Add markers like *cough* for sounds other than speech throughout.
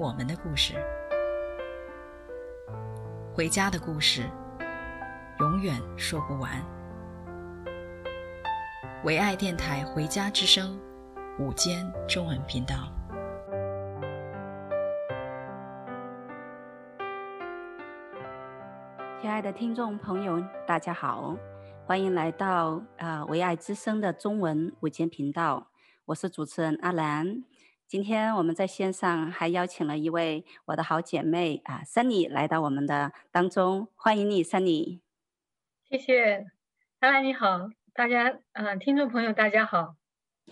我们的故事，回家的故事，永远说不完。唯爱电台《回家之声》午间中文频道，亲爱的听众朋友，大家好，欢迎来到啊、呃、唯爱之声的中文午间频道，我是主持人阿兰。今天我们在线上还邀请了一位我的好姐妹啊，Sunny 来到我们的当中，欢迎你，Sunny。谢谢，阿兰你好，大家嗯、呃，听众朋友大家好。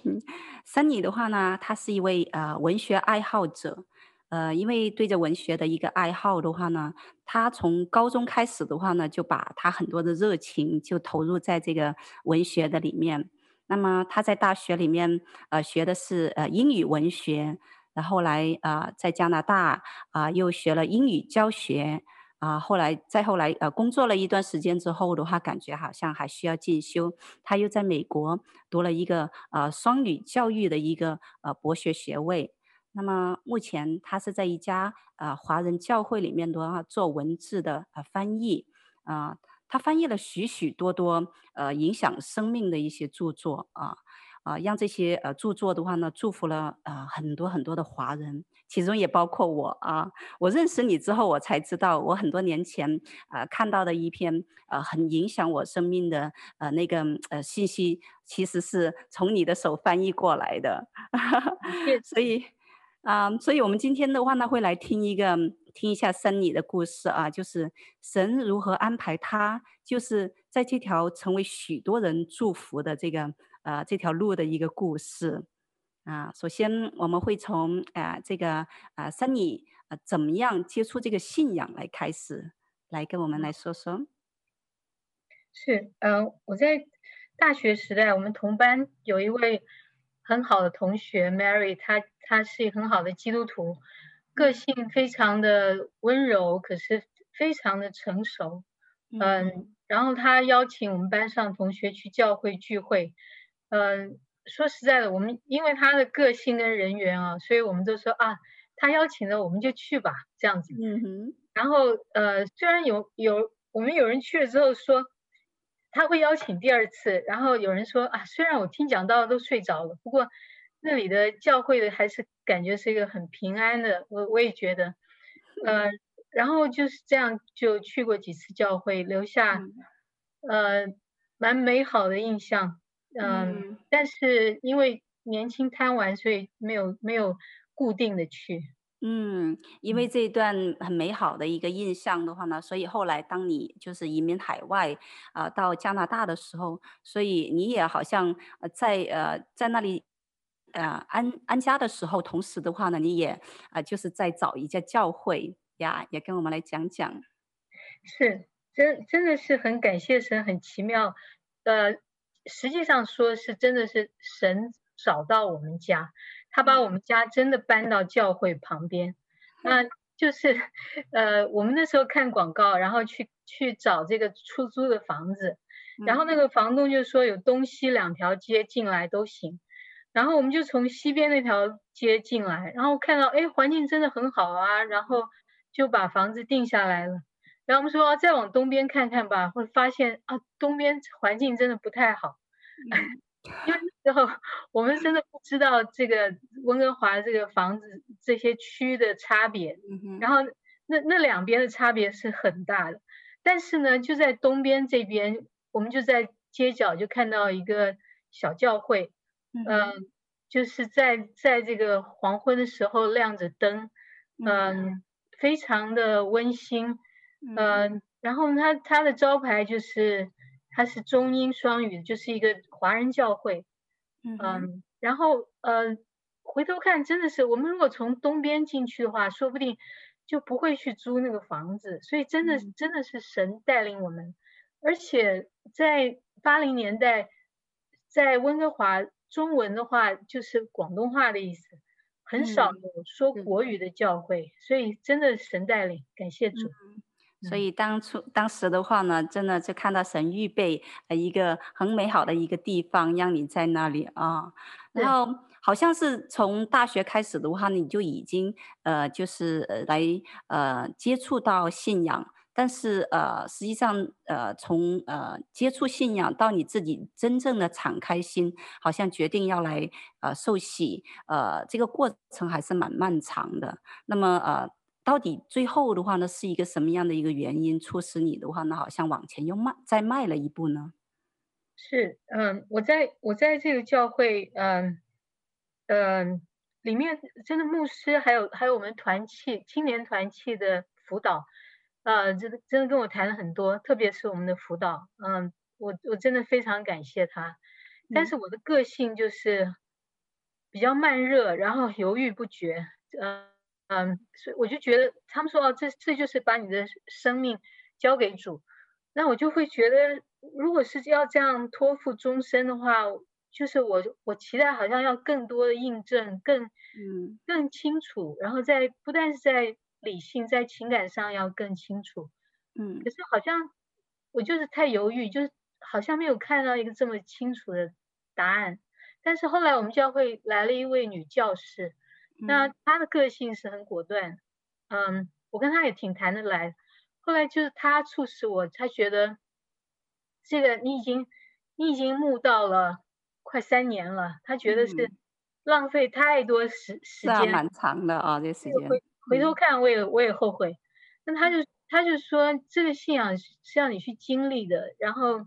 嗯，Sunny 的话呢，她是一位呃文学爱好者，呃，因为对着文学的一个爱好的话呢，她从高中开始的话呢，就把她很多的热情就投入在这个文学的里面。那么他在大学里面，呃，学的是呃英语文学，然后来啊、在加拿大啊、又学了英语教学啊、后来再后来呃工作了一段时间之后的话，感觉好像还需要进修，他又在美国读了一个呃双语教育的一个呃博学学位。那么目前他是在一家呃华人教会里面的话做文字的呃翻译啊。呃他翻译了许许多多呃影响生命的一些著作啊啊，让这些呃著作的话呢，祝福了啊、呃、很多很多的华人，其中也包括我啊。我认识你之后，我才知道我很多年前啊、呃、看到的一篇呃很影响我生命的呃那个呃信息，其实是从你的手翻译过来的。*laughs* 所以啊，所以我们今天的话呢，会来听一个。听一下 Sunny 的故事啊，就是神如何安排他，就是在这条成为许多人祝福的这个呃这条路的一个故事啊。首先我们会从啊、这个啊 Sunny 啊怎么样接触这个信仰来开始，来跟我们来说说。是，嗯、呃，我在大学时代，我们同班有一位很好的同学 Mary，她她是很好的基督徒。个性非常的温柔，可是非常的成熟，嗯，然后他邀请我们班上同学去教会聚会，嗯，说实在的，我们因为他的个性跟人缘啊，所以我们都说啊，他邀请了我们就去吧，这样子，嗯哼，然后呃，虽然有有我们有人去了之后说他会邀请第二次，然后有人说啊，虽然我听讲到都睡着了，不过。那里的教会的还是感觉是一个很平安的，我我也觉得，呃，然后就是这样就去过几次教会，留下呃蛮美好的印象，呃、嗯，但是因为年轻贪玩，所以没有没有固定的去。嗯，因为这一段很美好的一个印象的话呢，所以后来当你就是移民海外啊、呃、到加拿大的时候，所以你也好像在呃在那里。呃，安安家的时候，同时的话呢，你也啊、呃，就是在找一家教会呀，也跟我们来讲讲。是，真真的是很感谢神，很奇妙。呃，实际上说是真的是神找到我们家，他把我们家真的搬到教会旁边。*laughs* 那、呃、就是呃，我们那时候看广告，然后去去找这个出租的房子，然后那个房东就说有东西两条街进来都行。然后我们就从西边那条街进来，然后看到哎，环境真的很好啊，然后就把房子定下来了。然后我们说再往东边看看吧，会发现啊，东边环境真的不太好，嗯、*laughs* 因为那时候我们真的不知道这个温哥华这个房子这些区的差别，嗯、然后那那两边的差别是很大的。但是呢，就在东边这边，我们就在街角就看到一个小教会。嗯、呃，就是在在这个黄昏的时候亮着灯，嗯、呃，非常的温馨，嗯、呃，然后它它的招牌就是它是中英双语，就是一个华人教会，嗯、呃，然后呃回头看，真的是我们如果从东边进去的话，说不定就不会去租那个房子。所以真的、嗯、真的是神带领我们，而且在八零年代，在温哥华，中文的话就是广东话的意思，很少有说国语的教会，嗯、所以真的神带领，感谢主。嗯所以当初当时的话呢，真的就看到神预备呃一个很美好的一个地方，让你在那里啊。然后好像是从大学开始的话，你就已经呃就是呃来呃接触到信仰，但是呃实际上呃从呃接触信仰到你自己真正的敞开心，好像决定要来呃受洗，呃这个过程还是蛮漫长的。那么呃。到底最后的话呢，是一个什么样的一个原因促使你的话呢，好像往前又迈再迈了一步呢？是，嗯，我在我在这个教会，嗯嗯，里面真的牧师还有还有我们团契青年团契的辅导，呃，真的真的跟我谈了很多，特别是我们的辅导，嗯，我我真的非常感谢他，但是我的个性就是比较慢热，然后犹豫不决，嗯。嗯，所以我就觉得他们说哦，这这就是把你的生命交给主，那我就会觉得，如果是要这样托付终身的话，就是我我期待好像要更多的印证，更嗯。更清楚，然后在不但是在理性，在情感上要更清楚，嗯，可是好像我就是太犹豫，就是好像没有看到一个这么清楚的答案。但是后来我们教会来了一位女教师。那她的个性是很果断，嗯，我跟她也挺谈得来。后来就是她促使我，她觉得这个你已经你已经慕到了快三年了，她觉得是浪费太多时时间，蛮长的啊，这时间。回回头看，我也我也后悔。那他就他就说，这个信仰是要你去经历的。然后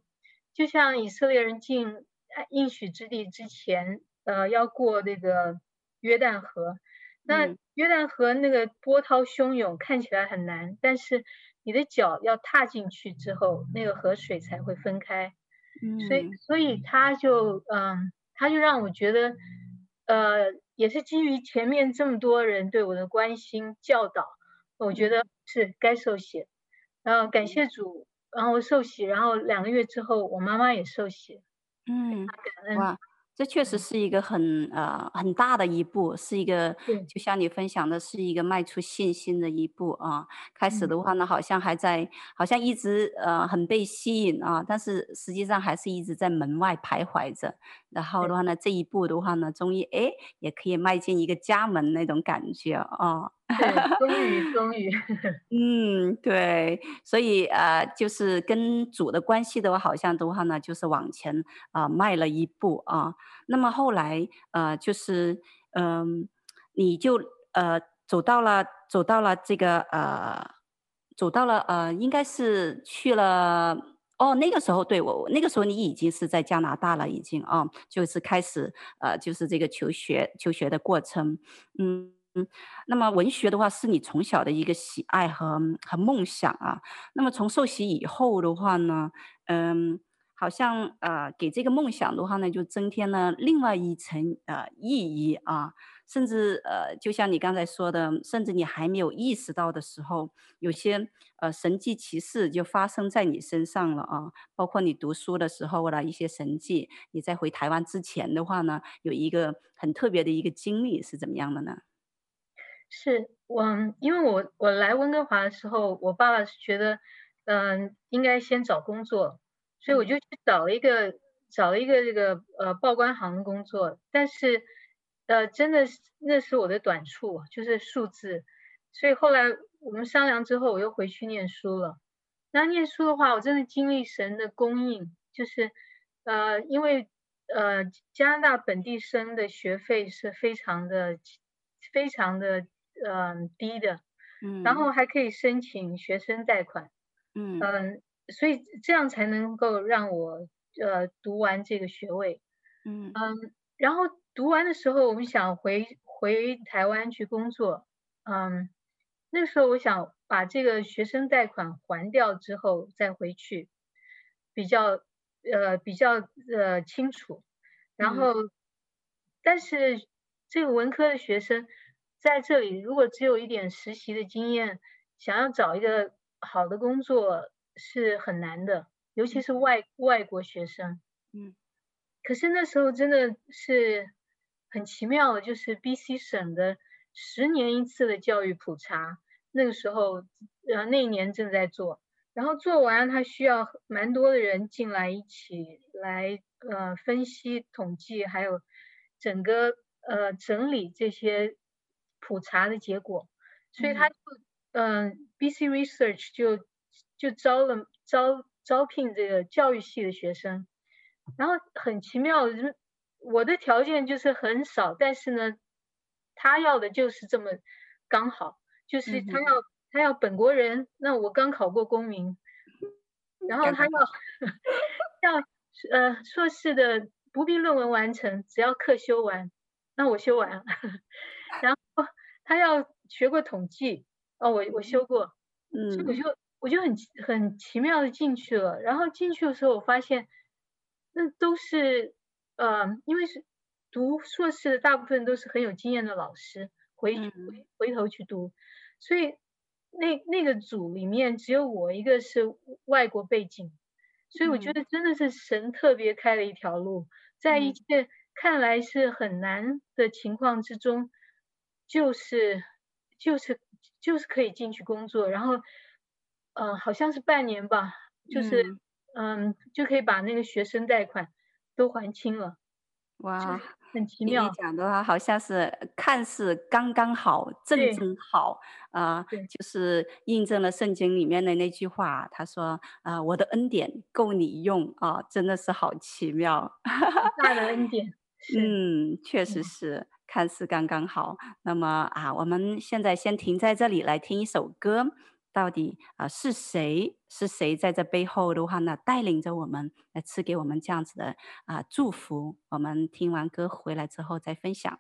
就像以色列人进应许之地之前，呃，要过那个。约旦河，那约旦河那个波涛汹涌，看起来很难，但是你的脚要踏进去之后，那个河水才会分开。嗯，所以所以他就嗯，他就让我觉得，呃，也是基于前面这么多人对我的关心教导，我觉得是该受洗。然后感谢主，然后受洗，然后两个月之后，我妈妈也受洗。嗯，感恩。哇。这确实是一个很呃很大的一步，是一个就像你分享的，是一个迈出信心的一步啊。开始的话呢，好像还在，好像一直呃很被吸引啊，但是实际上还是一直在门外徘徊着。然后的话呢，这一步的话呢，终于哎也可以迈进一个家门那种感觉啊。对，终于，终于，*laughs* 嗯，对，所以呃，就是跟主的关系的话，好像的话呢，就是往前啊、呃、迈了一步啊。那么后来呃，就是嗯、呃，你就呃走到了走到了这个呃，走到了呃，应该是去了哦。那个时候对我那个时候你已经是在加拿大了，已经啊，就是开始呃，就是这个求学求学的过程，嗯。嗯，那么文学的话是你从小的一个喜爱和和梦想啊。那么从受洗以后的话呢，嗯，好像呃给这个梦想的话呢，就增添了另外一层呃意义啊。甚至呃，就像你刚才说的，甚至你还没有意识到的时候，有些呃神迹奇事就发生在你身上了啊。包括你读书的时候的一些神迹，你在回台湾之前的话呢，有一个很特别的一个经历是怎么样的呢？是我，因为我我来温哥华的时候，我爸爸是觉得，嗯、应该先找工作，所以我就去找了一个找了一个这个呃报关行的工作，但是，呃，真的是那是我的短处，就是数字，所以后来我们商量之后，我又回去念书了。那念书的话，我真的经历神的供应，就是，呃，因为呃加拿大本地生的学费是非常的非常的。嗯，低的，嗯，然后还可以申请学生贷款，嗯。嗯，所以这样才能够让我呃读完这个学位，嗯。嗯，然后读完的时候，我们想回回台湾去工作，嗯，那时候我想把这个学生贷款还掉之后再回去，比较呃比较呃清楚，然后，嗯，但是。这个文科的学生在这里，如果只有一点实习的经验，想要找一个好的工作是很难的，尤其是外外国学生。嗯，可是那时候真的是很奇妙的，就是 BC 省的十年一次的教育普查，那个时候呃那一年正在做，然后做完他需要蛮多的人进来一起来呃分析统计，还有整个呃整理这些普查的结果，所以他就嗯、呃、BC Research 就就招了招招聘这个教育系的学生。然后很奇妙，我的条件就是很少，但是呢，他要的就是这么刚好，就是他要、嗯、他要本国人，那我刚考过公民，然后他要 *laughs* 要呃硕士的不必论文完成，只要课修完，那我修完了，*laughs* 然后他要学过统计，哦，我我修过，嗯，所以我就我就很很奇妙的进去了，然后进去的时候我发现。那都是，呃，因为是读硕士的大部分都是很有经验的老师，回回回头去读，所以那那个组里面只有我一个是外国背景，所以我觉得真的是神特别开了一条路，在一切看来是很难的情况之中，就是就是就是可以进去工作，然后，呃，好像是半年吧，就是。嗯，就可以把那个学生贷款都还清了。哇，很奇妙。你讲的话好像是看似刚刚好，正正好啊，呃，就是印证了圣经里面的那句话。他说：“啊，呃，我的恩典够你用啊，呃，真的是好奇妙。*laughs* ”大的恩典。嗯，确实是，嗯，看似刚刚好。那么啊，我们现在先停在这里来听一首歌。到底啊是谁？是谁在这背后的话呢？带领着我们来赐给我们这样子的啊祝福。我们听完歌回来之后再分享。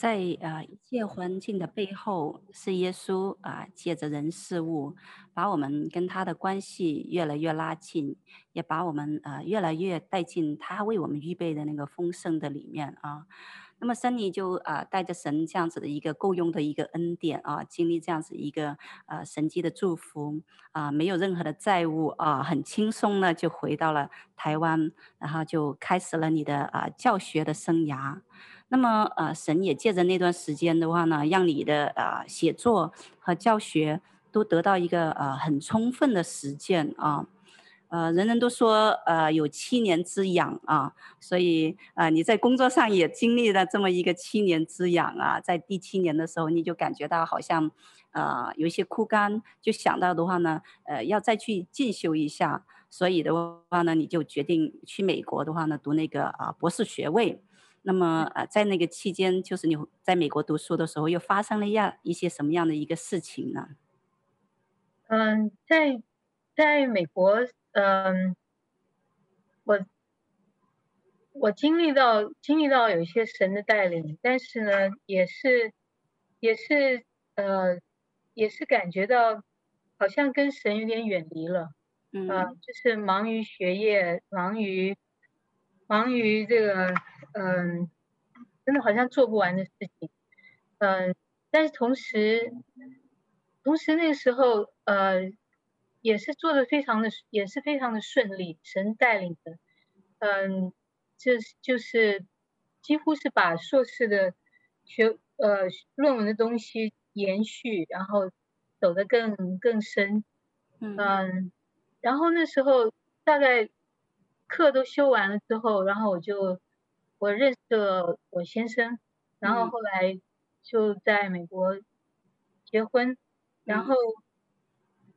在呃一切环境的背后，是耶稣啊、借着人事物，把我们跟他的关系越来越拉近，也把我们呃越来越带进他为我们预备的那个丰盛的里面啊。那么，Sunny 就啊带着神这样子的一个够用的一个恩典啊，经历这样子一个呃神迹的祝福啊，没有任何的债务啊，很轻松呢就回到了台湾，然后就开始了你的啊教学的生涯。那么呃，神也借着那段时间的话呢，让你的啊写作和教学都得到一个呃很充分的实践啊。呃，人人都说，呃，有七年之痒啊，所以，呃，你在工作上也经历了这么一个七年之痒啊，在第七年的时候，你就感觉到好像，呃，有一些枯干，就想到的话呢，呃，要再去进修一下，所以的话呢，你就决定去美国的话呢，读那个啊、呃、博士学位。那么，呃，在那个期间，就是你在美国读书的时候，又发生了样一些什么样的一个事情呢？嗯，在在美国。嗯，我我经历到经历到有一些神的带领，但是呢，也是也是呃，也是感觉到好像跟神有点远离了，嗯、呃，就是忙于学业，忙于忙于这个，嗯、呃，真的好像做不完的事情，嗯、呃，但是同时同时那个时候，呃。也是做的非常的，也是非常的顺利，神带领的，嗯，就是就是几乎是把硕士的学呃论文的东西延续，然后走得更更深，嗯，嗯，然后那时候大概课都修完了之后，然后我就我认识了我先生，然后后来就在美国结婚，然后。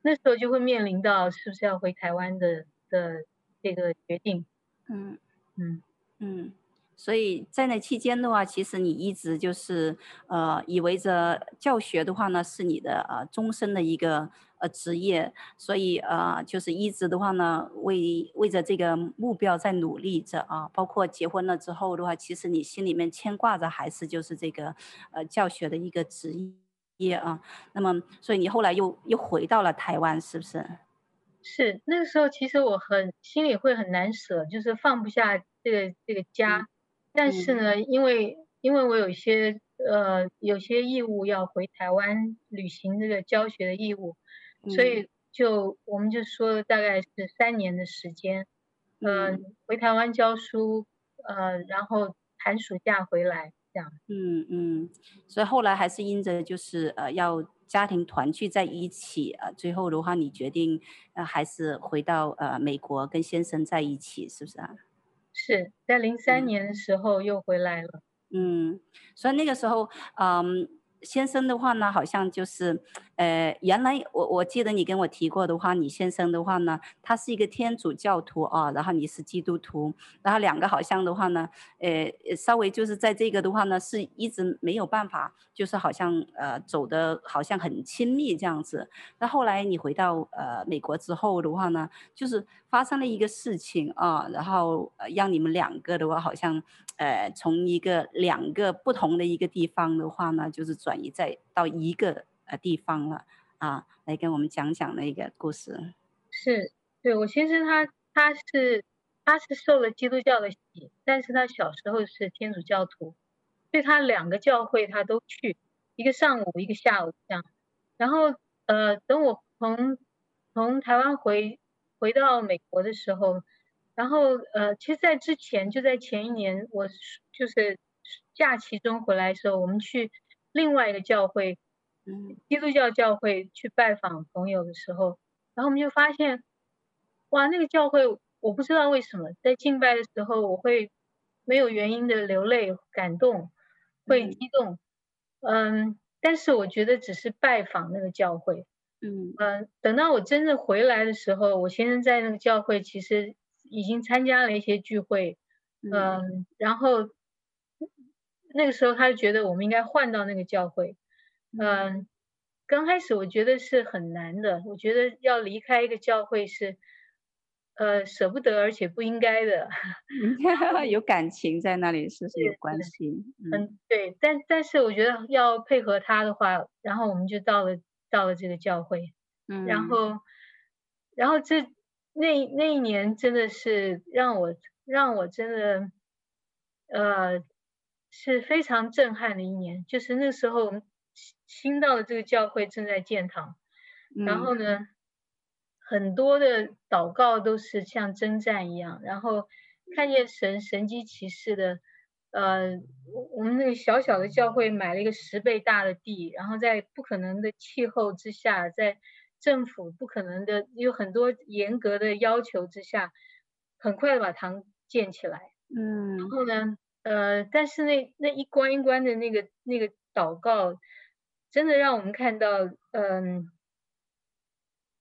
那时候就会面临到是不是要回台湾的的这个决定，嗯。嗯。嗯，所以在那期间的话，其实你一直就是呃以为着教学的话呢是你的呃终身的一个呃职业，所以呃就是一直的话呢为为着这个目标在努力着啊，包括结婚了之后的话，其实你心里面牵挂着还是就是这个呃教学的一个职业。啊，那么所以你后来又又回到了台湾，是不是？是那个时候，其实我很心里会很难舍，就是放不下这个这个家。嗯、但是呢，因为因为我有一些呃有些义务要回台湾履行这个教学的义务，嗯、所以就我们就说了大概是三年的时间，呃、嗯，回台湾教书，呃，然后寒暑假回来。嗯嗯，所以后来还是因着就是呃要家庭团聚在一起呃，最后的话你决定呃还是回到呃美国跟先生在一起，是不是啊？是在零三年的时候又回来了。嗯，所以那个时候嗯。先生的话呢，好像就是，呃，原来我我记得你跟我提过的话，你先生的话呢，他是一个天主教徒啊，然后你是基督徒，然后两个好像的话呢，呃，稍微就是在这个的话呢，是一直没有办法，就是好像呃走的好像很亲密这样子。那后来你回到呃美国之后的话呢，就是发生了一个事情啊，然后让你们两个的话好像。呃，从一个两个不同的一个地方的话呢，就是转移在到一个呃地方了啊，来跟我们讲讲那个故事。是，对，我先生他他是他是受了基督教的洗，但是他小时候是天主教徒，所以他两个教会他都去，一个上午一个下午这样。然后呃，等我从从台湾回回到美国的时候。然后，呃，其实，在之前，就在前一年，我就是假期中回来的时候，我们去另外一个教会，嗯，基督教教会去拜访朋友的时候，然后我们就发现，哇，那个教会，我不知道为什么，在敬拜的时候，我会没有原因的流泪、感动，会激动，嗯，嗯，但是我觉得只是拜访那个教会，嗯。嗯，等到我真正回来的时候，我先生在那个教会，其实。已经参加了一些聚会，嗯，嗯，然后那个时候他就觉得我们应该换到那个教会，嗯，刚开始我觉得是很难的，我觉得要离开一个教会是呃舍不得，而且不应该的，*laughs* *laughs* 有感情在那里，是不是有关系？嗯，对，但但是我觉得要配合他的话，然后我们就到了到了这个教会，嗯，然后然后这那那一年真的是让我让我真的呃是非常震撼的一年，就是那时候我们新到的这个教会正在建堂。然后呢，嗯、很多的祷告都是像征战一样，然后看见神神机骑士的，呃，我们那个小小的教会买了一个十倍大的地，然后在不可能的气候之下，在政府不可能的有很多严格的要求之下，很快的把糖建起来。嗯，然后呢，呃，但是那那一关一关的那个那个祷告，真的让我们看到，嗯、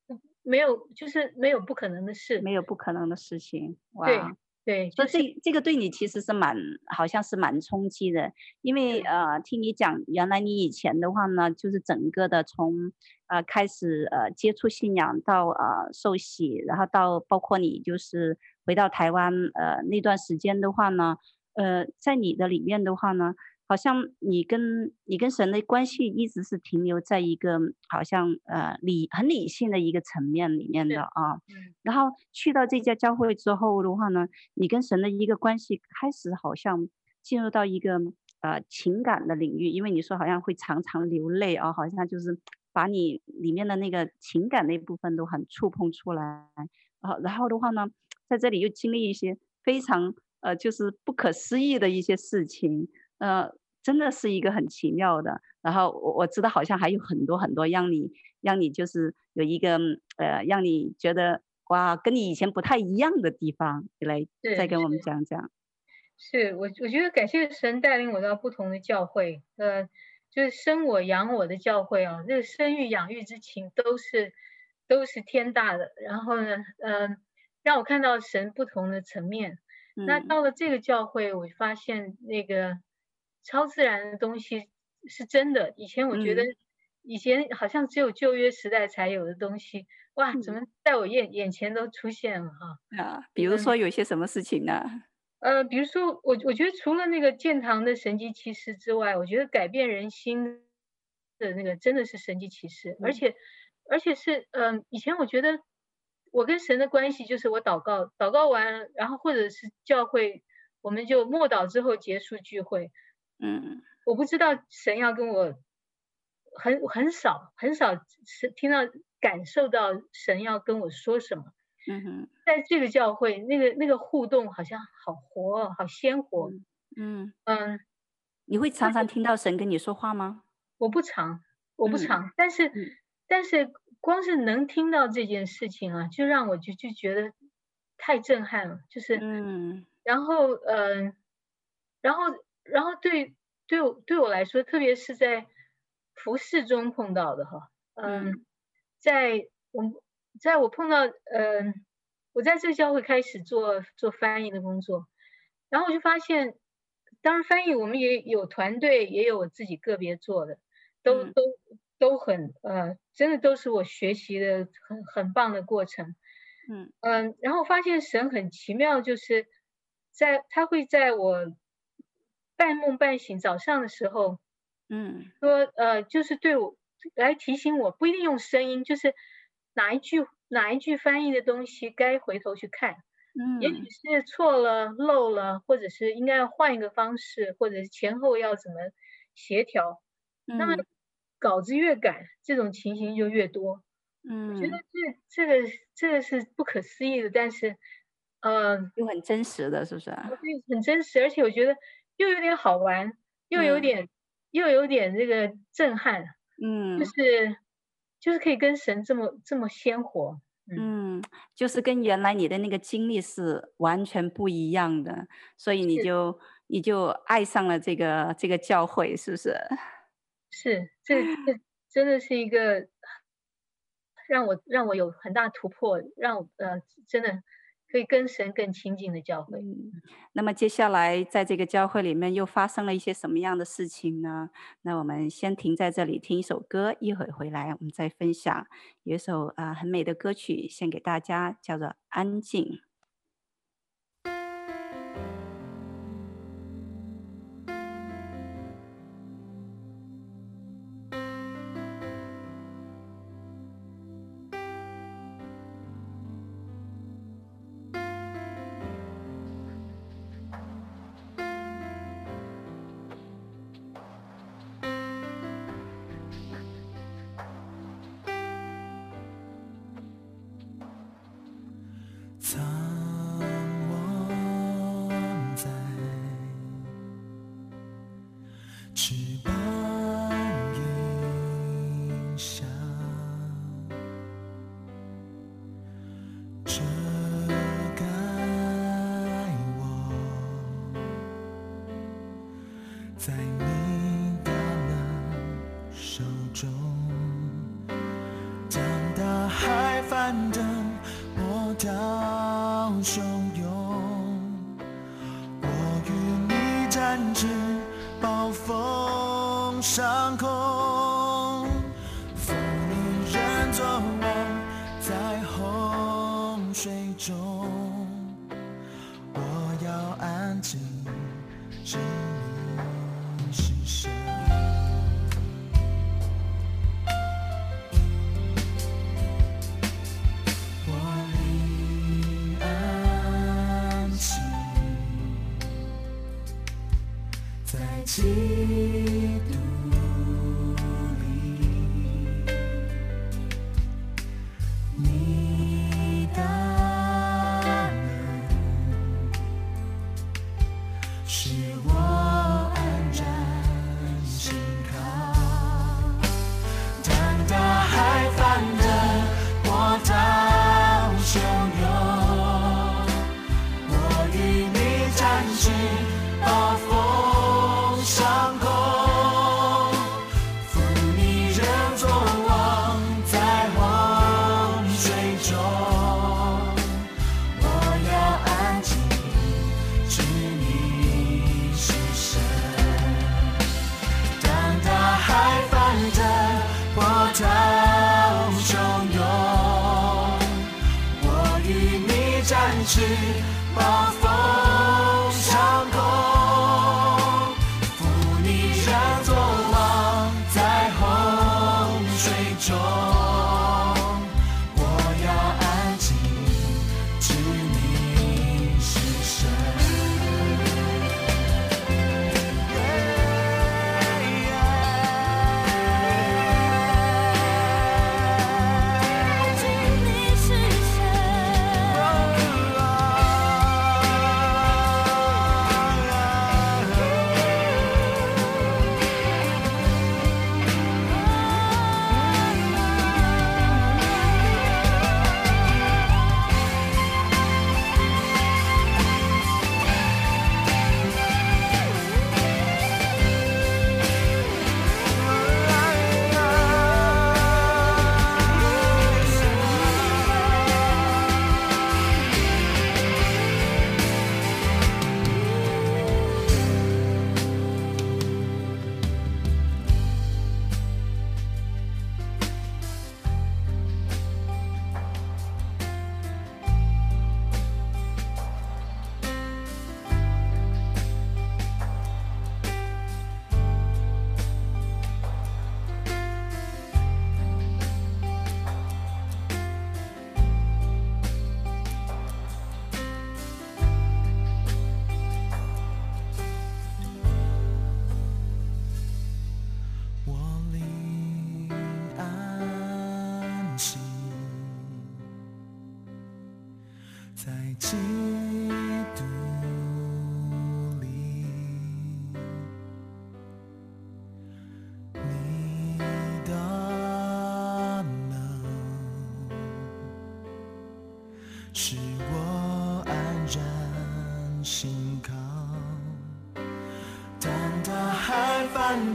呃。没有，就是没有不可能的事，没有不可能的事情。哇，对，对，所以这这个对你其实是蛮，好像是蛮冲击的，因为呃，听你讲，原来你以前的话呢，就是整个的从呃开始呃接触信仰到呃受洗，然后到包括你就是回到台湾呃那段时间的话呢，呃，在你的里面的话呢。好像你跟你跟神的关系一直是停留在一个好像呃理很理性的一个层面里面的啊，然后去到这家教会之后的话呢，你跟神的一个关系开始好像进入到一个呃情感的领域，因为你说好像会常常流泪啊，好像就是把你里面的那个情感那部分都很触碰出来。啊，然后的话呢，在这里又经历一些非常呃就是不可思议的一些事情。呃，真的是一个很奇妙的。然后我我知道，好像还有很多很多让你让你就是有一个呃，让你觉得哇，跟你以前不太一样的地方，你来再跟我们讲讲。是我我觉得感谢神带领我到不同的教会，呃，就是生我养我的教会啊，这个生育养育之情都是都是天大的。然后呢，嗯、呃，让我看到神不同的层面。嗯、那到了这个教会，我发现那个。超自然的东西是真的。以前我觉得，以前好像只有旧约时代才有的东西，嗯、哇，怎么在我眼眼前都出现了哈？啊，比如说有些什么事情呢？呃，比如说我我觉得除了那个建堂的神迹奇事之外，我觉得改变人心的那个真的是神迹奇事，嗯、而且而且是嗯、呃，以前我觉得我跟神的关系就是我祷告，祷告完，然后或者是教会，我们就默祷之后结束聚会。嗯，我不知道神要跟我很很少很少是听到感受到神要跟我说什么。嗯哼，在这个教会，那个那个互动好像好活，好鲜活。嗯嗯，你会常常听到神跟你说话吗？我不常，我不常，嗯、但是、嗯、但是光是能听到这件事情啊，就让我就就觉得太震撼了。就是嗯，然后嗯，然后。然后对对我对我来说，特别是在服饰中碰到的哈，嗯，在我在我碰到嗯，我在这个教会开始做做翻译的工作，然后我就发现，当然翻译我们也有团队，也有我自己个别做的，都都都很呃，真的都是我学习的很很棒的过程，嗯。嗯，然后发现神很奇妙，就是在他会在我。半梦半醒，早上的时候，嗯，说呃，就是对我来提醒我，不一定用声音，就是哪一句哪一句翻译的东西该回头去看，嗯，也许是错了漏了，或者是应该要换一个方式，或者是前后要怎么协调，嗯，那么稿子越赶，这种情形就越多，嗯，我觉得这这个这个是不可思议的，但是呃，又很真实的，是不是啊？对，很真实，而且我觉得。又有点好玩，又有点，嗯、又有点这个震撼，嗯，就是就是可以跟神这么这么鲜活，嗯，嗯，就是跟原来你的那个经历是完全不一样的，所以你就你就爱上了这个这个教会，是不是？*laughs* 是，这这真的是一个让我让我有很大突破，让我呃真的可以跟神更亲近的教会。那么接下来在这个教会里面又发生了一些什么样的事情呢？那我们先停在这里听一首歌，一会回来我们再分享。有一首啊、很美的歌曲献给大家，叫做《安静》。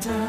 我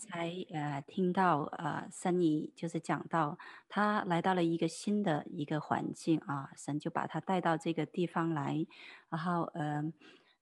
才呃听到呃神尼就是讲到他来到了一个新的一个环境啊，神就把他带到这个地方来，然后呃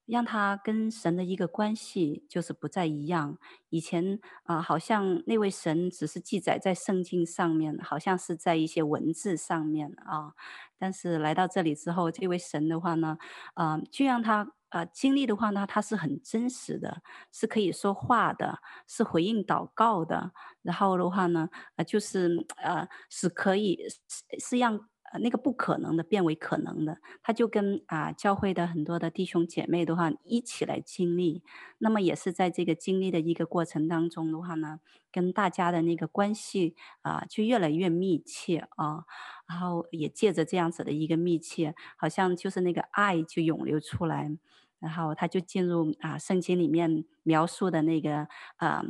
让他跟神的一个关系就是不再一样。以前啊、好像那位神只是记载在圣经上面，好像是在一些文字上面啊，但是来到这里之后，这位神的话呢，啊、就让他。呃，经历的话呢，它是很真实的，是可以说话的，是回应祷告的。然后的话呢，呃，就是呃，是可以是是让呃那个不可能的变为可能的。他就跟啊、教会的很多的弟兄姐妹的话一起来经历。那么也是在这个经历的一个过程当中的话呢，跟大家的那个关系啊、就越来越密切啊。然后也借着这样子的一个密切，好像就是那个爱就涌流出来。然后他就进入啊，圣经里面描述的那个呃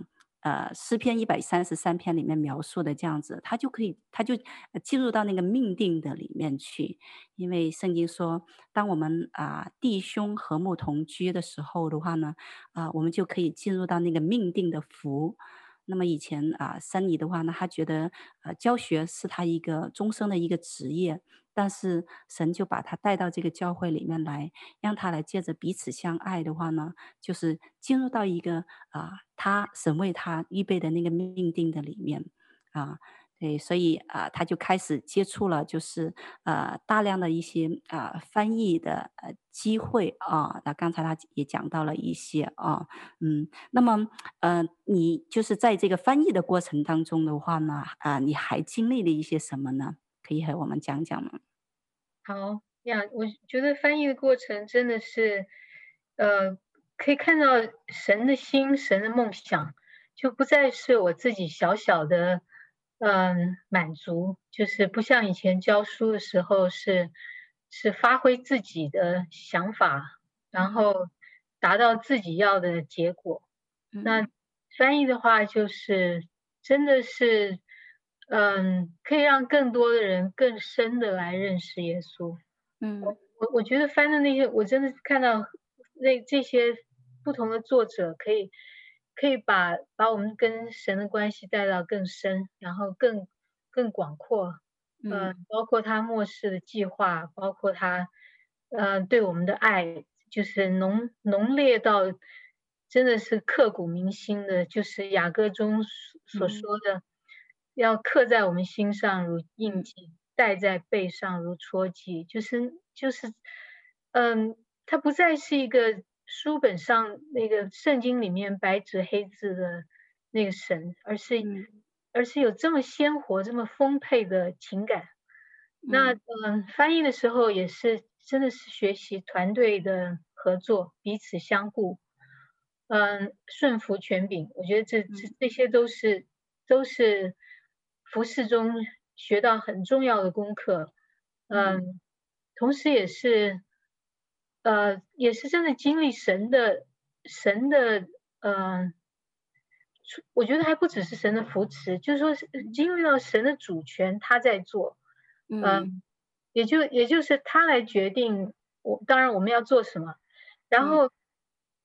呃诗篇一百三十三篇里面描述的这样子，他就可以他就进入到那个命定的里面去，因为圣经说，当我们啊弟兄和睦同居的时候的话呢，啊我们就可以进入到那个命定的福。那么以前啊，三妮的话呢，他觉得呃教学是他一个终生的一个职业。但是神就把他带到这个教会里面来，让他来借着彼此相爱的话呢，就是进入到一个啊，他神为他预备的那个命定的里面啊，对，所以啊，他就开始接触了，就是呃大量的一些啊翻译的呃机会啊。那刚才他也讲到了一些啊，嗯，那么呃，你就是在这个翻译的过程当中的话呢，啊，你还经历了一些什么呢？可以和我们讲讲吗？好呀，我觉得翻译的过程真的是，呃，可以看到神的心、神的梦想，就不再是我自己小小的，嗯，满足，就是不像以前教书的时候是，是发挥自己的想法，然后达到自己要的结果。那翻译的话，就是真的是。嗯，可以让更多的人更深的来认识耶稣。嗯，我我我觉得翻的那些，我真的看到那这些不同的作者，可以可以把把我们跟神的关系带到更深，然后更更广阔。嗯，包括他末世的计划，包括他呃对我们的爱，就是浓浓烈到真的是刻骨铭心的，就是雅歌中所说的。嗯要刻在我们心上如印记，戴在背上如戳记，就是就是，嗯，它不再是一个书本上那个圣经里面白纸黑字的那个神，而是、嗯、而是有这么鲜活、这么丰沛的情感。嗯、那嗯，翻译的时候也是真的是学习团队的合作，彼此相互，嗯，顺服权柄。我觉得这这这些都是都是。服饰中学到很重要的功课，嗯，同时也是，呃，也是真的经历神的神的，嗯、呃，我觉得还不只是神的扶持，就是说是因为到神的主权，他在做，嗯、呃，也就也就是他来决定我，当然我们要做什么，然后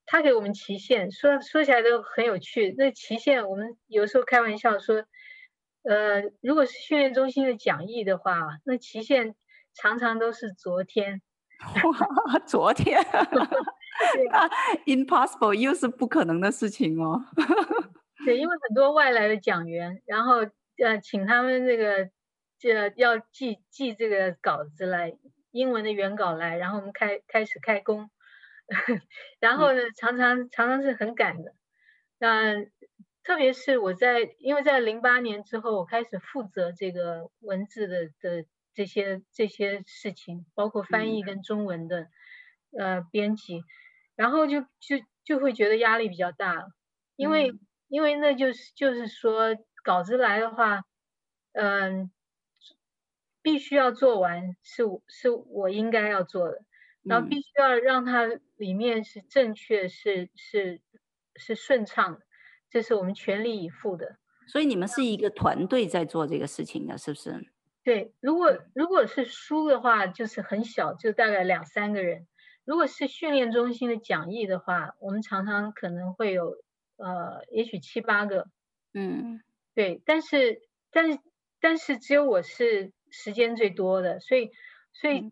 他给我们期限，说说起来都很有趣。那期限我们有时候开玩笑说，呃，如果是训练中心的讲义的话，那期限常常都是昨天。哇，*laughs* 昨天，啊 impossible 又是不可能的事情哦。对，因为很多外来的讲员，然后呃，请他们这个这要寄寄这个稿子来，英文的原稿来，然后我们开开始开工，*laughs* 然后呢，常常常常是很赶的。那、呃、特别是我在，因为在零八年之后，我开始负责这个文字的的。这些这些事情，包括翻译跟中文的，嗯、呃，编辑，然后就就就会觉得压力比较大，因为、嗯、因为那就是就是说稿子来的话，嗯、呃，必须要做完是是我应该要做的，然后必须要让它里面是正确是是是顺畅的，这是我们全力以赴的。所以你们。是一个团队在做这个事情的，是不是？对，如果如果是书的话，就是很小，就大概两三个人。如果是训练中心的讲义的话，我们常常可能会有呃，也许七八个。嗯，对，但是但是但是只有我是时间最多的，所以所以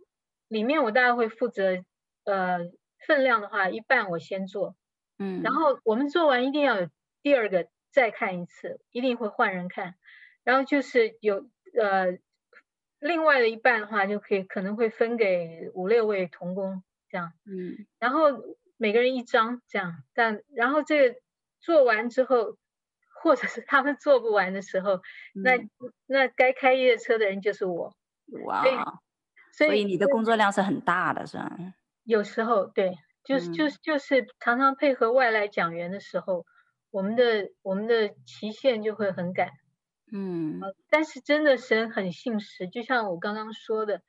里面我大概会负责呃分量的话，一半我先做。嗯，然后我们做完一定要有第二个再看一次，一定会换人看，然后就是有呃。另外的一半的话，就可以可能会分给五六位童工这样，嗯，然后每个人一张这样，但然后这个做完之后，或者是他们做不完的时候，嗯、那那该开夜车的人就是我，哇，所以，所以你的工作量是很大的，是吧？有时候对，就是、嗯、就是就是常常配合外来讲员的时候，我们的我们的期限就会很赶。嗯，但是真的神很信实，就像我刚刚说的，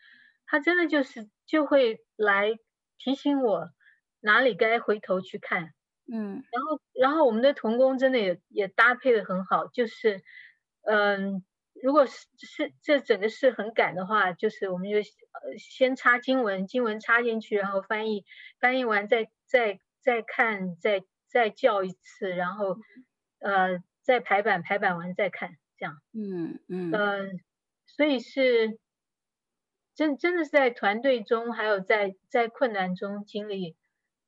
他真的就是就会来提醒我哪里该回头去看，嗯，然后然后我们的童工真的也也搭配的很好，就是嗯，如果是是这整个事很赶的话，就是我们就先插经文，经文插进去，然后翻译翻译完再再再看，再再叫一次，然后呃再排版排版完再看。这样，嗯嗯，呃，所以是真真的是在团队中，还有在在困难中经历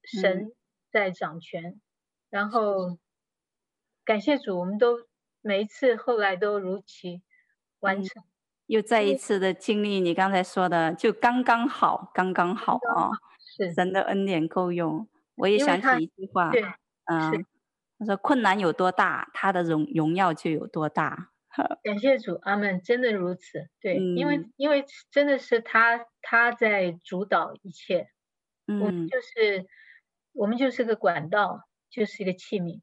神在掌权，嗯、然后感谢主，我们都每一次后来都如期完成，嗯、又再一次的经历你刚才说的，就刚刚好，刚刚好啊，是。神的恩典够用。我也想起一句话，对，嗯，是。他说困难有多大，他的荣荣耀就有多大。*laughs* 感谢主，阿门，真的如此。对，嗯、因为因为真的是他他在主导一切，嗯，我们就是我们就是个管道，就是一个器皿。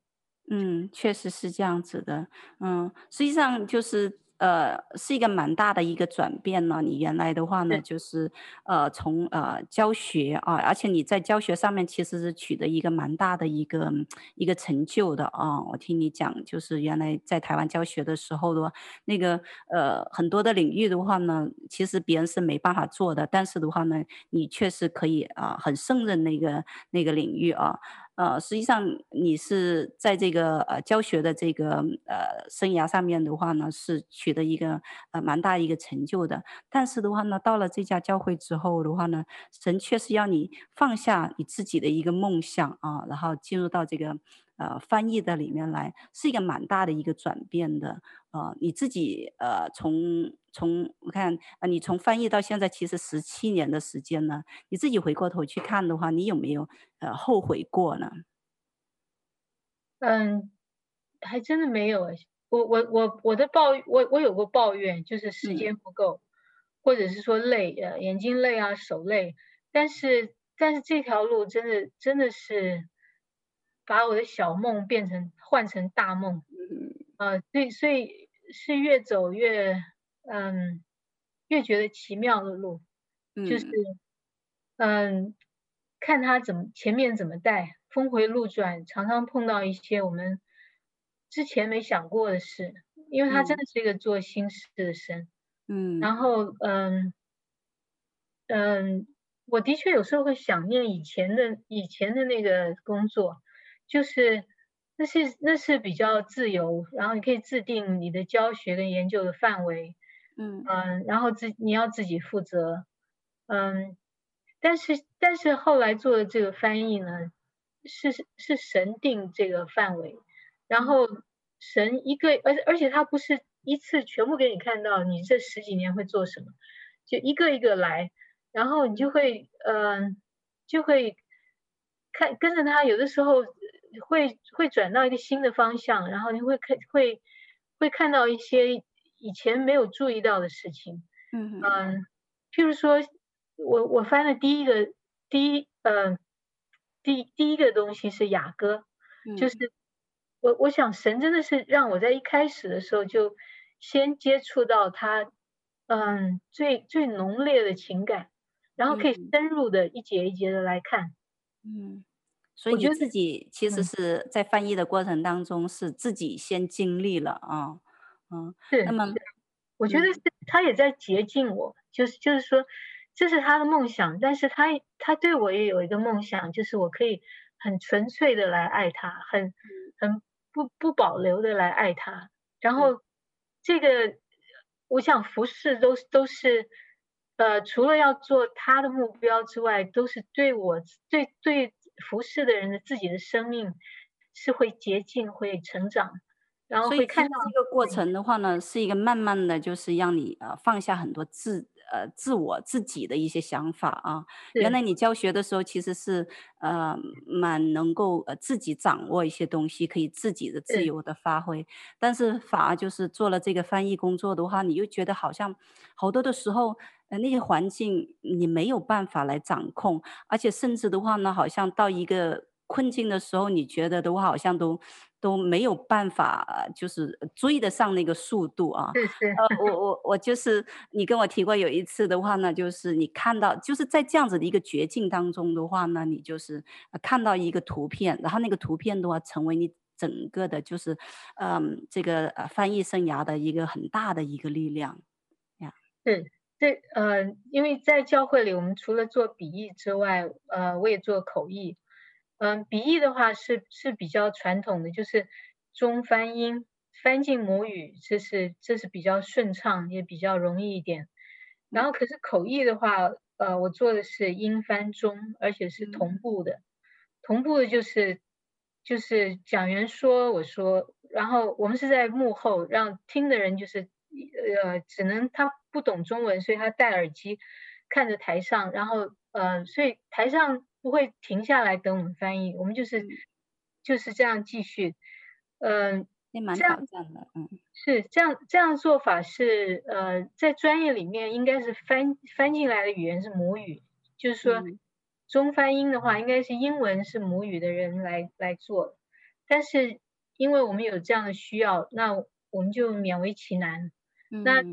嗯，确实是这样子的。嗯，实际上就是。呃，是一个蛮大的一个转变呢。你原来的话呢，就是呃，从呃教学啊，而且你在教学上面其实是取得一个蛮大的一个一个成就的啊。我听你讲，就是原来在台湾教学的时候的话，那个呃很多的领域的话呢，其实别人是没办法做的，但是的话呢，你确实可以啊，很胜任那个那个领域啊。呃，实际上你是在这个呃教学的这个呃生涯上面的话呢，是取得一个呃蛮大一个成就的。但是的话呢，到了这家教会之后的话呢，神确实要你放下你自己的一个梦想啊，然后进入到这个。呃，翻译的里面来是一个蛮大的一个转变的。呃，你自己呃，从从我看啊、呃，你从翻译到现在其实十七年的时间呢，你自己回过头去看的话，你有没有呃后悔过呢？嗯，还真的没有。我我我我的抱我我有过抱怨，就是时间不够，嗯、或者是说累呃眼睛累啊手累，但是但是这条路真的真的是。把我的小梦变成换成大梦，呃，所以所以是越走越嗯，越觉得奇妙的路，就是嗯，看他怎么前面怎么带，峰回路转，常常碰到一些我们之前没想过的事，因为他真的是一个做新事的神。嗯，然后嗯嗯，我的确有时候会想念以前的以前的那个工作，就是那是那是比较自由，然后你可以制定你的教学跟研究的范围。嗯嗯，然后自你要自己负责。嗯，但是但是后来做的这个翻译呢，是是神定这个范围，然后神一个，而而且他不是一次全部给你看到你这十几年会做什么，就一个一个来，然后你就会嗯就会看跟着他，有的时候会会转到一个新的方向，然后你会看会会看到一些以前没有注意到的事情，嗯嗯，譬如说。我我翻的第一个第一呃第第一个东西是雅歌，嗯、就是我我想神真的是让我在一开始的时候就先接触到他嗯最最浓烈的情感，然后可以深入的一节一节的来看，嗯，所以你自己其实是在翻译的过程当中是自己先经历了啊，嗯，是，那么我觉得。是他也在接近我，嗯、就是就是说。这是他的梦想，但是他他对我也有一个梦想，就是我可以很纯粹的来爱他，很很不不保留的来爱他。然后这个，我想服侍都都是，呃，除了要做他的目标之外，都是对我对对服侍的人的自己的生命是会洁净、会成长，然后会看到这个过程的话呢，是一个慢慢的就是让你呃放下很多自。呃，自我自己的一些想法啊，原来你教学的时候其实是呃蛮能够呃自己掌握一些东西，可以自己的自由的发挥。但是反而就是做了这个翻译工作的话，你又觉得好像好多的时候，呃那些环境你没有办法来掌控，而且甚至的话呢，好像到一个困境的时候，你觉得的话好像都。都没有办法，就是追得上那个速度啊。是是。呃，我我我就是你跟我提过有一次的话呢，就是你看到就是在这样子的一个绝境当中的话呢，你就是看到一个图片，然后那个图片的话成为你整个的，就是嗯这个呃翻译生涯的一个很大的一个力量呀。是，这呃，因为在教会里，我们除了做笔译之外，呃，我也做口译。嗯，鼻译的话是是比较传统的，就是中翻英翻进母语，这是这是比较顺畅，也比较容易一点。然后可是口译的话，呃，我做的是英翻中，而且是同步的。同步的就是就是讲员说我说，然后我们是在幕后，让听的人就是呃只能他不懂中文，所以他戴耳机看着台上，然后呃所以台上。不会停下来等我们翻译，我们就是、嗯、就是这样继续，嗯、呃，也蛮挑战的，嗯，是这样这样做法是呃在专业里面应该是翻翻进来的语言是母语，就是说、嗯、中翻英的话应该是英文是母语的人来来做，但是因为我们有这样的需要，那我们就勉为其难，嗯、那。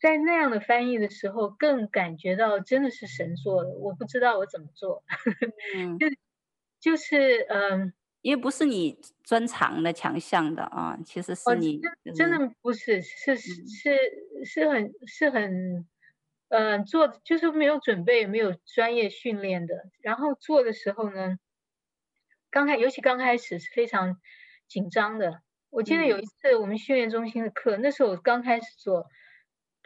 在那样的翻译的时候，更感觉到真的是神做的。我不知道我怎么做，嗯，就 *laughs* 就是嗯，因为不是你专长的强项的啊，其实是你、哦、真的不是，是是是是很是很嗯做，就是没有准备，没有专业训练的。然后做的时候呢，刚开尤其刚开始是非常紧张的。我记得有一次我们训练中心的课，嗯、那时候我刚开始做。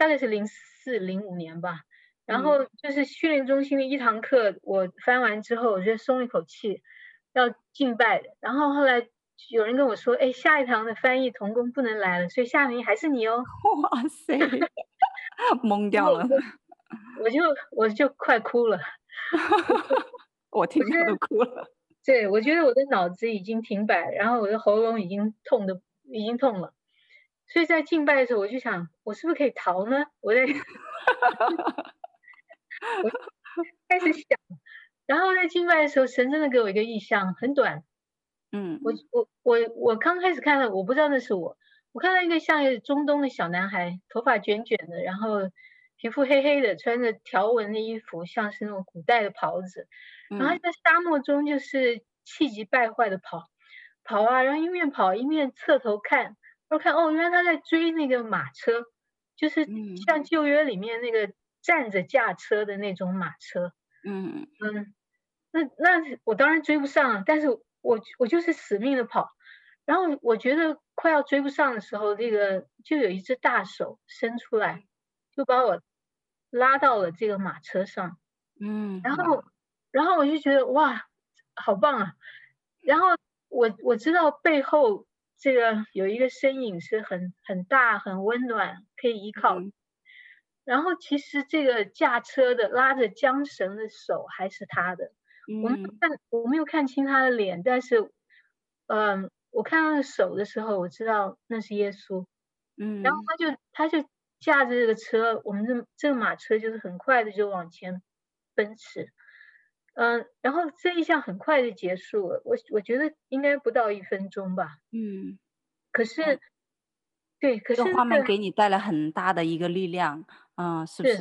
大概是零四零五年吧，然后就是训练中心的一堂课，我翻完之后，我就松了一口气，要敬拜。然后后来有人跟我说，哎，下一堂的翻译童工不能来了，所以下名还是你哦。*laughs* 哇塞，*laughs* 懵掉了，我就我就快哭了，*laughs* 我听着都哭了。对，我觉得我的脑子已经停摆，然后我的喉咙已经痛的已经痛了。所以在敬拜的时候，我就想，我是不是可以逃呢？我在，*laughs* 我开始想，然后在敬拜的时候，神真的给我一个异象，很短，嗯，我我我我刚开始看到，我不知道那是我，我看到一个像中东的小男孩，头发卷卷的，然后皮肤黑黑的，穿着条纹的衣服，像是那种古代的袍子，然后在沙漠中就是气急败坏的跑。跑啊，然后一面跑一面侧头看，然后看哦，原来他在追那个马车，就是像旧约里面那个站着驾车的那种马车。嗯嗯，那那我当然追不上了，但是我我就是死命的跑，然后我觉得快要追不上的时候，这个就有一只大手伸出来，就把我拉到了这个马车上。嗯，然后然后我就觉得哇，好棒啊！然后我我知道背后这个有一个身影是很很大很温暖可以依靠。嗯。然后其实这个驾车的拉着缰绳的手还是他的，嗯、我没有看我没有看清他的脸，但是，嗯、呃，我看他的手的时候，我知道那是耶稣，嗯，然后他就他就驾着这个车，我们这这个马车就是很快的就往前奔驰，嗯、呃，然后这一项很快就结束了，我我觉得应该不到一分钟吧，嗯，可是，嗯、对，可是这画面给你带来很大的一个力量。啊、嗯，是不是？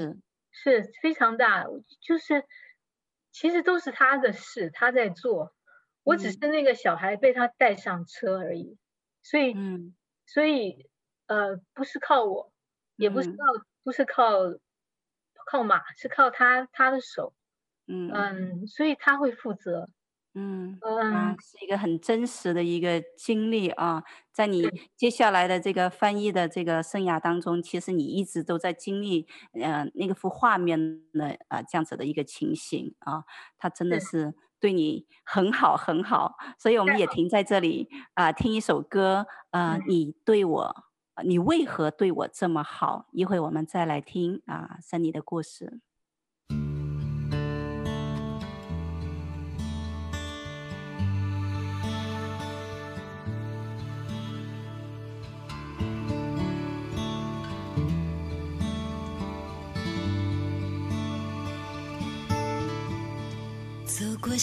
是，是非常大，就是其实都是他的事，他在做，我只是那个小孩被他带上车而已，嗯、所以，嗯，所以，呃，不是靠我，也不是靠，嗯、不是靠靠马，是靠他他的手，嗯嗯，所以他会负责。嗯嗯、啊，是一个很真实的一个经历啊，在你接下来的这个翻译的这个生涯当中，其实你一直都在经历，呃，那个幅画面的啊这样子的一个情形啊，他真的是对你很好很好，所以我们也停在这里啊，听一首歌啊，你对我，你为何对我这么好？一会我们再来听啊，珊妮的故事。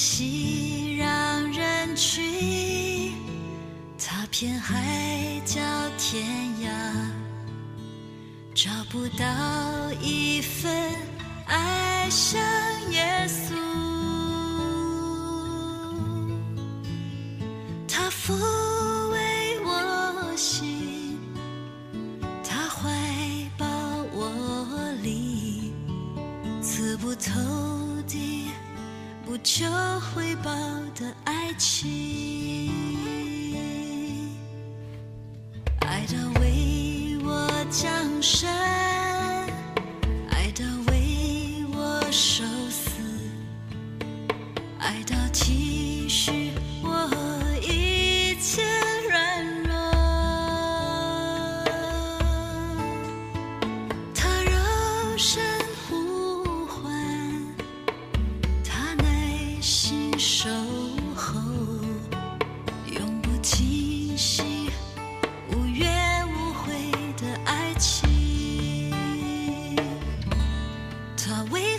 熙攘人群，踏遍海角天涯，找不到一份爱像耶稣。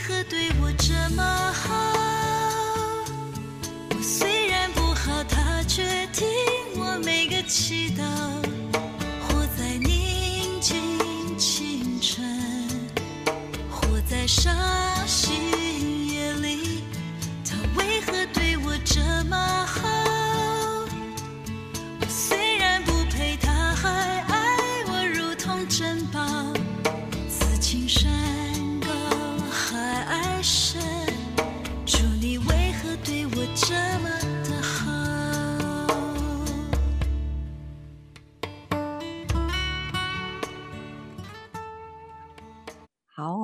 何对我这么好？我虽然不好，他却听我每个祈祷。活在宁静清晨，活在伤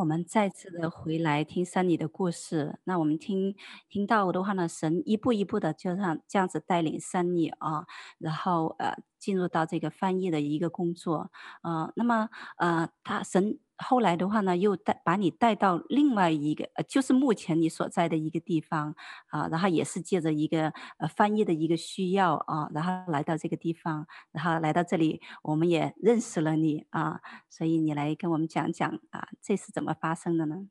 我们再次的回来听山里的故事。那我们听听到的话呢，神一步一步的就像这样子带领山里啊，然后呃进入到这个翻译的一个工作。呃，那么呃他神后来的话呢，又带把你带到另外一个呃，就是目前你所在的一个地方啊，然后也是借着一个呃翻译的一个需要啊，然后来到这个地方，然后来到这里，我们也认识了你啊，所以你来跟我们讲讲啊，这是怎么发生的呢？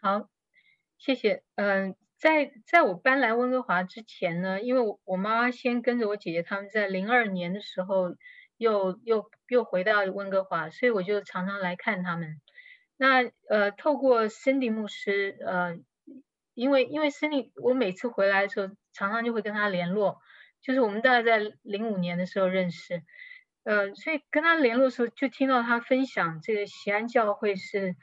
好，谢谢。嗯、在在我搬来温哥华之前呢，因为我我妈妈先跟着我姐姐他们在零二年的时候又又又回到温哥华，所以我就常常来看他们。那呃，透过 Cindy 牧师，呃，因为因为 Cindy，，我每次回来的时候常常就会跟他联络，就是我们大概在零五年的时候认识，呃，所以跟他联络的时候，就听到他分享这个西安教会是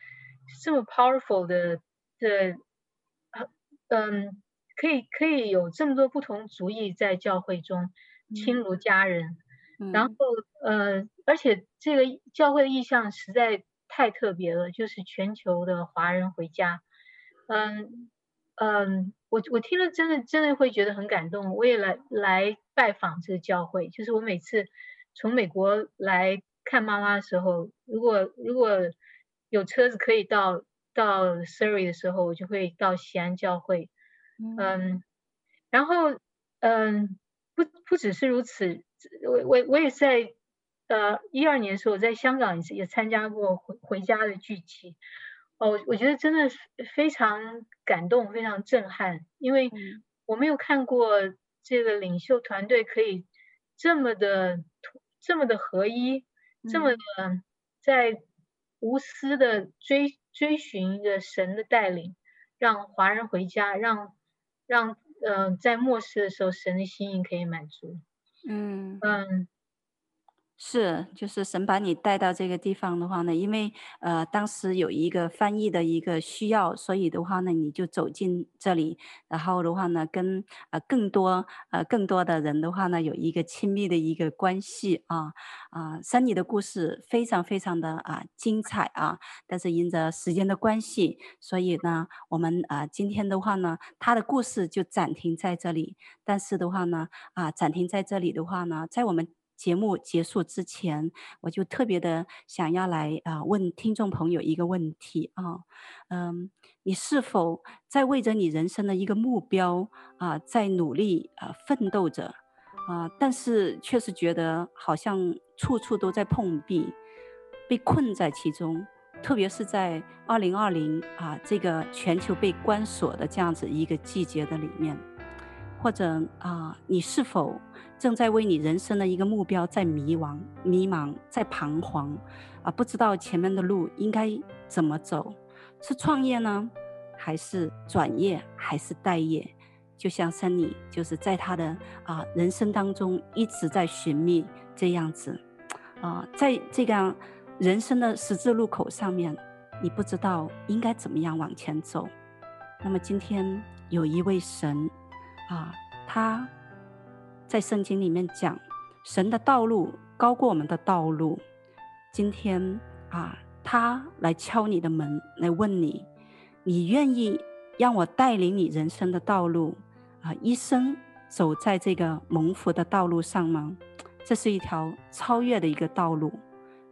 这么 powerful 的的，嗯，可以可以有这么多不同族裔在教会中亲如家人，嗯、然后呃，而且这个教会的意向实在太特别了，就是全球的华人回家，嗯嗯。我我听了真的真的会觉得很感动，我也来来拜访这个教会。就是我每次从美国来看妈妈的时候，如果如果有车子可以到到 Surrey 的时候，我就会到西安教会。嗯，嗯，然后嗯，不不只是如此，我我我也在呃一二年的时候，我在香港也也参加过回回家的聚集。哦，我觉得真的是非常感动，非常震撼，因为我没有看过这个领袖团队可以这么的这么的合一，这么的在无私的追追寻着神的带领，让华人回家，让让嗯、呃、在末世的时候神的心意可以满足。嗯嗯。是，就是神把你带到这个地方的话呢，因为呃当时有一个翻译的一个需要，所以的话呢，你就走进这里，然后的话呢，跟呃更多呃更多的人的话呢，有一个亲密的一个关系啊啊。珊妮的故事非常非常的啊精彩啊，但是因着时间的关系，所以呢，我们啊今天的话呢，他的故事就暂停在这里。但是的话呢，啊暂停在这里的话呢，在我们。节目结束之前，我就特别的想要来啊问听众朋友一个问题啊，嗯，你是否在为着你人生的一个目标啊，在努力啊奋斗着？啊，但是确实觉得好像处处都在碰壁，被困在其中，特别是在二零二零啊这个全球被关锁的这样子一个季节的里面，或者啊，你是否？正在为你人生的一个目标在迷惘、迷茫，在彷徨，啊，不知道前面的路应该怎么走，是创业呢，还是转业，还是待业？就像珊妮，就是在他的啊人生当中一直在寻觅这样子，啊，在这个人生的十字路口上面，你不知道应该怎么样往前走。那么今天有一位神，啊，他。在圣经里面讲，神的道路高过我们的道路。今天啊，他来敲你的门，来问你：你愿意让我带领你人生的道路啊，一生走在这个蒙福的道路上吗？这是一条超越的一个道路。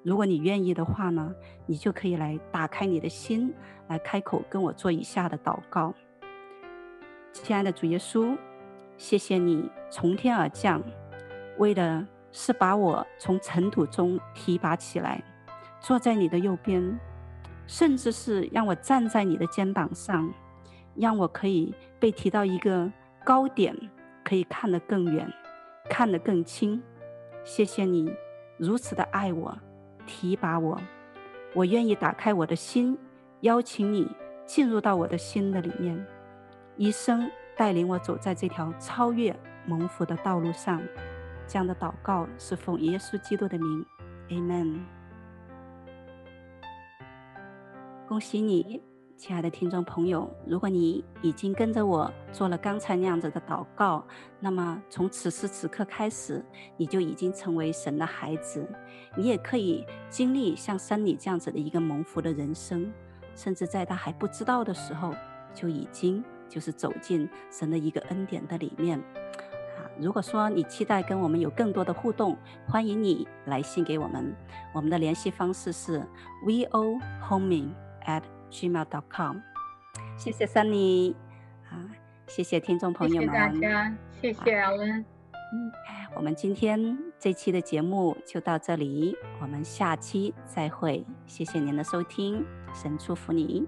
如果你愿意的话呢，你就可以来打开你的心，来开口跟我做以下的祷告。亲爱的主耶稣。谢谢你从天而降，为的是把我从尘土中提拔起来，坐在你的右边，甚至是让我站在你的肩膀上，让我可以被提到一个高点，可以看得更远，看得更清。谢谢你如此的爱我，提拔我，我愿意打开我的心，邀请你进入到我的心的里面，一生。带领我走在这条超越蒙福的道路上，这样的祷告是奉耶稣基督的名，Amen。恭喜你，亲爱的听众朋友，如果你已经跟着我做了刚才那样子的祷告，那么从此时此刻开始，你就已经成为神的孩子，你也可以经历像珊妮这样子的一个蒙福的人生，甚至在他还不知道的时候，就已经。就是走进神的一个恩典的里面，啊，如果说你期待跟我们有更多的互动，欢迎你来信给我们，我们的联系方式是 vohoming at gmail dot com。谢谢 Sunny，，啊，谢谢听众朋友们，谢谢大家，谢谢阿文，嗯，我们今天这期的节目就到这里，我们下期再会，谢谢您的收听，神祝福你。